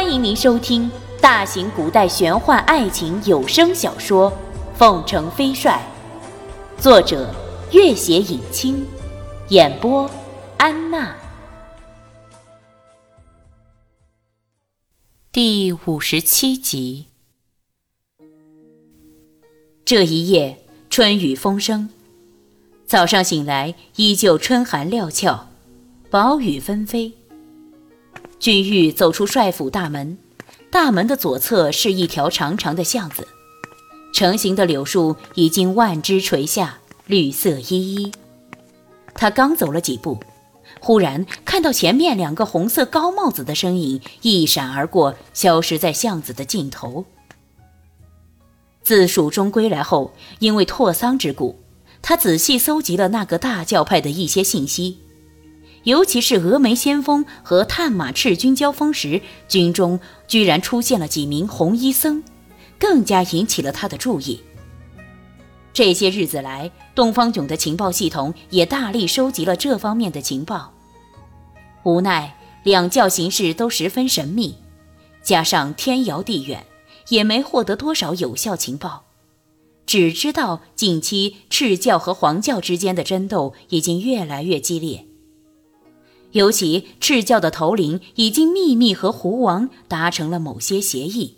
欢迎您收听大型古代玄幻爱情有声小说《凤城飞帅》，作者：月写影清，演播：安娜。第五十七集。这一夜春雨风声，早上醒来依旧春寒料峭，薄雨纷飞。君玉走出帅府大门，大门的左侧是一条长长的巷子，成行的柳树已经万枝垂下，绿色依依。他刚走了几步，忽然看到前面两个红色高帽子的身影一闪而过，消失在巷子的尽头。自蜀中归来后，因为拓桑之故，他仔细搜集了那个大教派的一些信息。尤其是峨眉先锋和探马赤军交锋时，军中居然出现了几名红衣僧，更加引起了他的注意。这些日子来，东方炯的情报系统也大力收集了这方面的情报。无奈两教形势都十分神秘，加上天遥地远，也没获得多少有效情报，只知道近期赤教和黄教之间的争斗已经越来越激烈。尤其赤教的头领已经秘密和胡王达成了某些协议。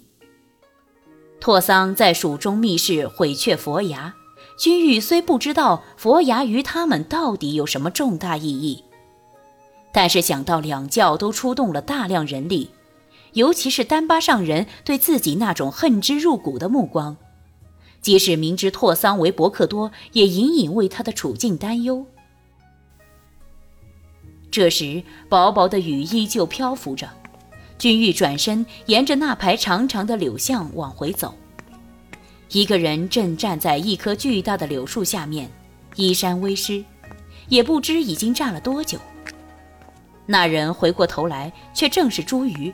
拓桑在蜀中密室毁却佛牙，君玉虽不知道佛牙于他们到底有什么重大意义，但是想到两教都出动了大量人力，尤其是丹巴上人对自己那种恨之入骨的目光，即使明知拓桑为伯克多，也隐隐为他的处境担忧。这时，薄薄的雨依旧漂浮着。君玉转身，沿着那排长长的柳巷往回走。一个人正站在一棵巨大的柳树下面，衣衫微湿，也不知已经站了多久。那人回过头来，却正是朱瑜。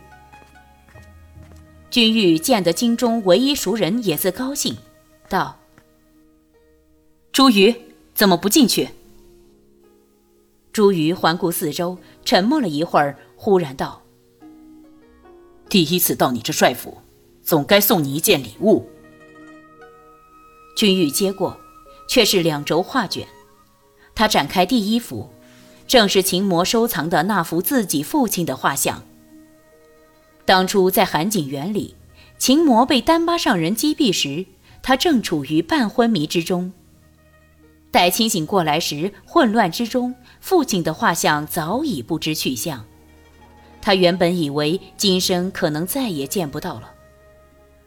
君玉见得京中唯一熟人，也自高兴，道：“朱瑜，怎么不进去？”朱瑜环顾四周，沉默了一会儿，忽然道：“第一次到你这帅府，总该送你一件礼物。”君玉接过，却是两轴画卷。他展开第一幅，正是秦魔收藏的那幅自己父亲的画像。当初在寒景园里，秦魔被丹巴上人击毙时，他正处于半昏迷之中。待清醒过来时，混乱之中，父亲的画像早已不知去向。他原本以为今生可能再也见不到了，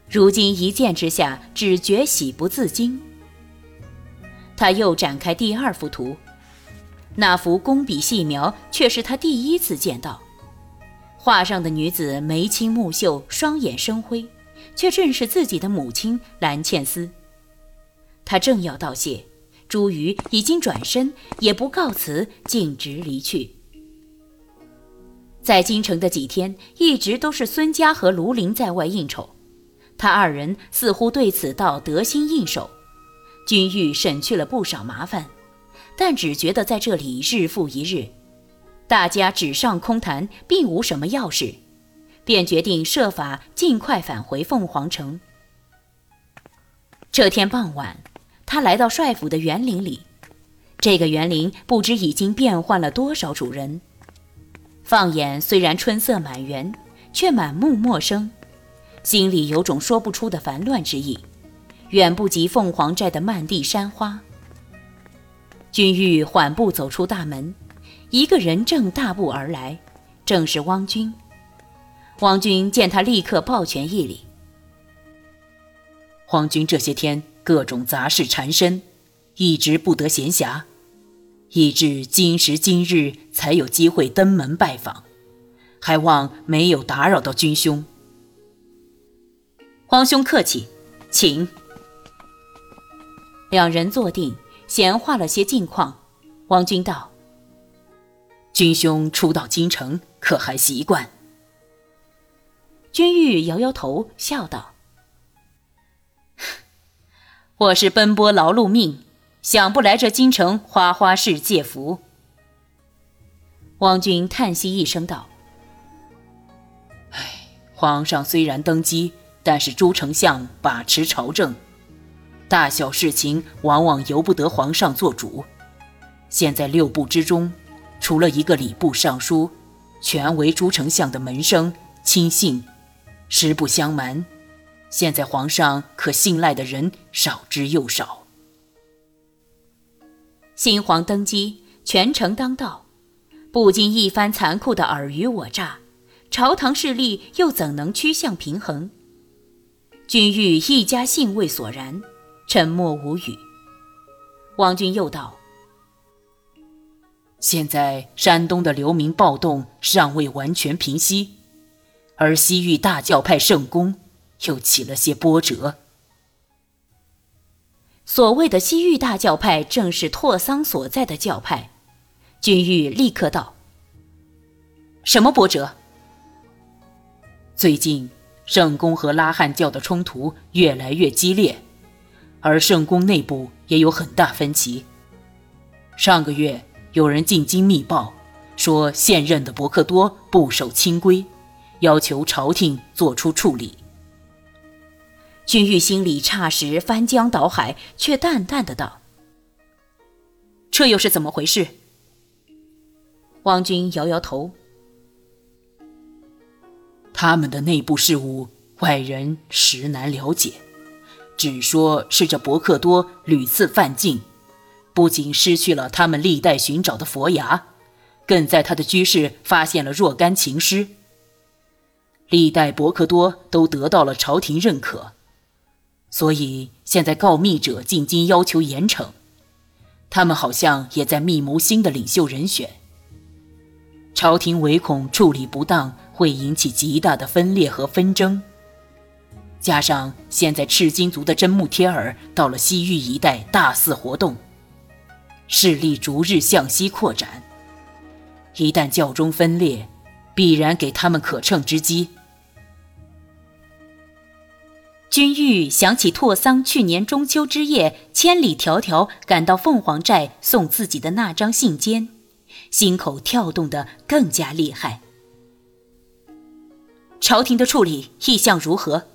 如今一见之下，只觉喜不自禁。他又展开第二幅图，那幅工笔细描，却是他第一次见到。画上的女子眉清目秀，双眼生辉，却正是自己的母亲蓝茜丝。他正要道谢。朱瑜已经转身，也不告辞，径直离去。在京城的几天，一直都是孙家和卢林在外应酬，他二人似乎对此倒得心应手。君玉省去了不少麻烦，但只觉得在这里日复一日，大家纸上空谈，并无什么要事，便决定设法尽快返回凤凰城。这天傍晚。他来到帅府的园林里，这个园林不知已经变换了多少主人。放眼虽然春色满园，却满目陌生，心里有种说不出的烦乱之意，远不及凤凰寨的漫地山花。君玉缓步走出大门，一个人正大步而来，正是汪君。汪君见他，立刻抱拳一礼。皇军这些天。各种杂事缠身，一直不得闲暇，以致今时今日才有机会登门拜访，还望没有打扰到君兄。皇兄客气，请。两人坐定，闲话了些近况。王君道：“君兄初到京城，可还习惯？”君玉摇摇头，笑道。我是奔波劳碌命，想不来这京城花花世界福。汪君叹息一声道：“唉，皇上虽然登基，但是朱丞相把持朝政，大小事情往往由不得皇上做主。现在六部之中，除了一个礼部尚书，全为朱丞相的门生亲信。实不相瞒，现在皇上可信赖的人少之又少。新皇登基，权臣当道，不经一番残酷的尔虞我诈。朝堂势力又怎能趋向平衡？君玉一家兴味索然，沉默无语。王君又道：“现在山东的流民暴动尚未完全平息，而西域大教派圣公又起了些波折。所谓的西域大教派，正是拓桑所在的教派。”君玉立刻道：“什么波折？”最近，圣宫和拉汉教的冲突越来越激烈，而圣宫内部也有很大分歧。上个月，有人进京密报，说现任的伯克多不守清规，要求朝廷做出处理。君玉心里霎时翻江倒海，却淡淡的道：“这又是怎么回事？”王君摇摇头。他们的内部事务，外人实难了解。只说是这伯克多屡次犯禁，不仅失去了他们历代寻找的佛牙，更在他的居室发现了若干情诗。历代伯克多都得到了朝廷认可，所以现在告密者进京要求严惩。他们好像也在密谋新的领袖人选。朝廷唯恐处理不当。会引起极大的分裂和纷争，加上现在赤金族的真木贴尔到了西域一带大肆活动，势力逐日向西扩展。一旦教中分裂，必然给他们可乘之机。君玉想起拓桑去年中秋之夜千里迢迢赶到凤凰寨送自己的那张信笺，心口跳动得更加厉害。朝廷的处理意向如何？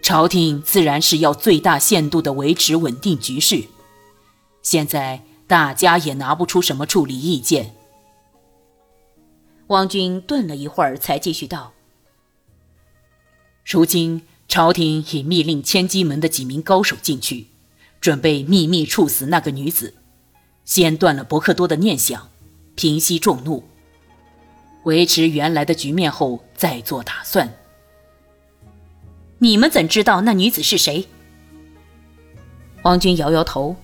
朝廷自然是要最大限度的维持稳定局势。现在大家也拿不出什么处理意见。王军顿了一会儿，才继续道：“如今朝廷已密令千机门的几名高手进去，准备秘密处死那个女子，先断了伯克多的念想，平息众怒。”维持原来的局面后再做打算。你们怎知道那女子是谁？王军摇摇头。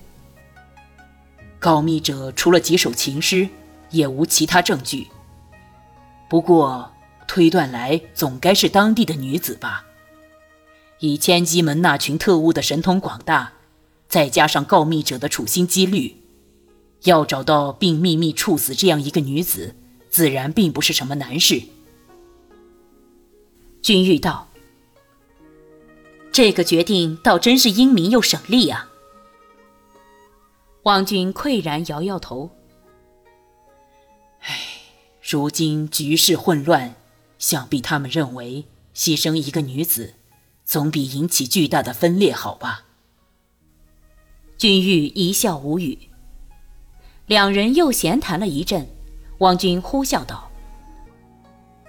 告密者除了几首情诗，也无其他证据。不过推断来，总该是当地的女子吧。以千机门那群特务的神通广大，再加上告密者的处心积虑，要找到并秘密处死这样一个女子。自然并不是什么难事。君玉道：“这个决定倒真是英明又省力啊。”王军喟然摇摇头：“唉，如今局势混乱，想必他们认为牺牲一个女子，总比引起巨大的分裂好吧？”君玉一笑无语。两人又闲谈了一阵。王军呼笑道：“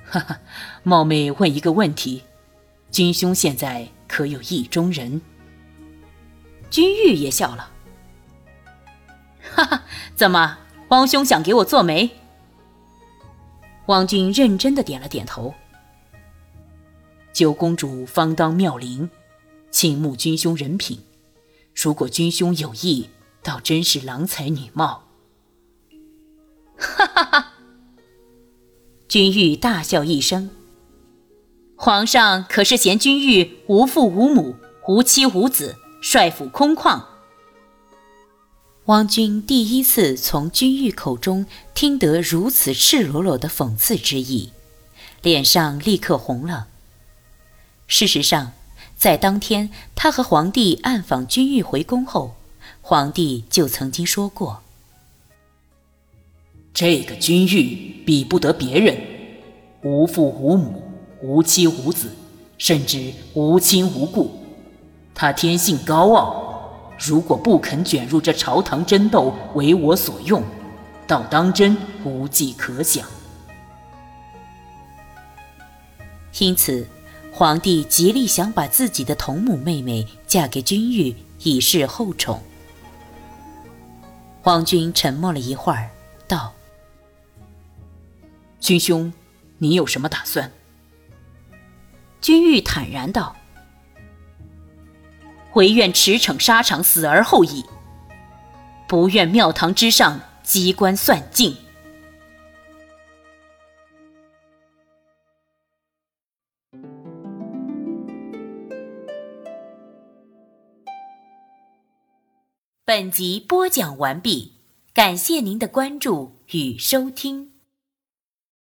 哈哈，冒昧问一个问题，君兄现在可有意中人？”君玉也笑了：“哈哈，怎么，汪兄想给我做媒？”王军认真的点了点头：“九公主方当妙龄，倾慕君兄人品，如果君兄有意，倒真是郎才女貌。”哈哈哈！君玉大笑一声。皇上可是嫌君玉无父无母、无妻无子、帅府空旷？汪君第一次从君玉口中听得如此赤裸裸的讽刺之意，脸上立刻红了。事实上，在当天他和皇帝暗访君玉回宫后，皇帝就曾经说过。这个君玉比不得别人，无父无母，无妻无子，甚至无亲无故。他天性高傲，如果不肯卷入这朝堂争斗，为我所用，倒当真无计可想。因此，皇帝极力想把自己的同母妹妹嫁给君玉，以示后宠。皇军沉默了一会儿，道：“君兄，你有什么打算？”君玉坦然道：“唯愿驰骋沙场，死而后已。不愿庙堂之上机关算尽。”本集播讲完毕，感谢您的关注与收听。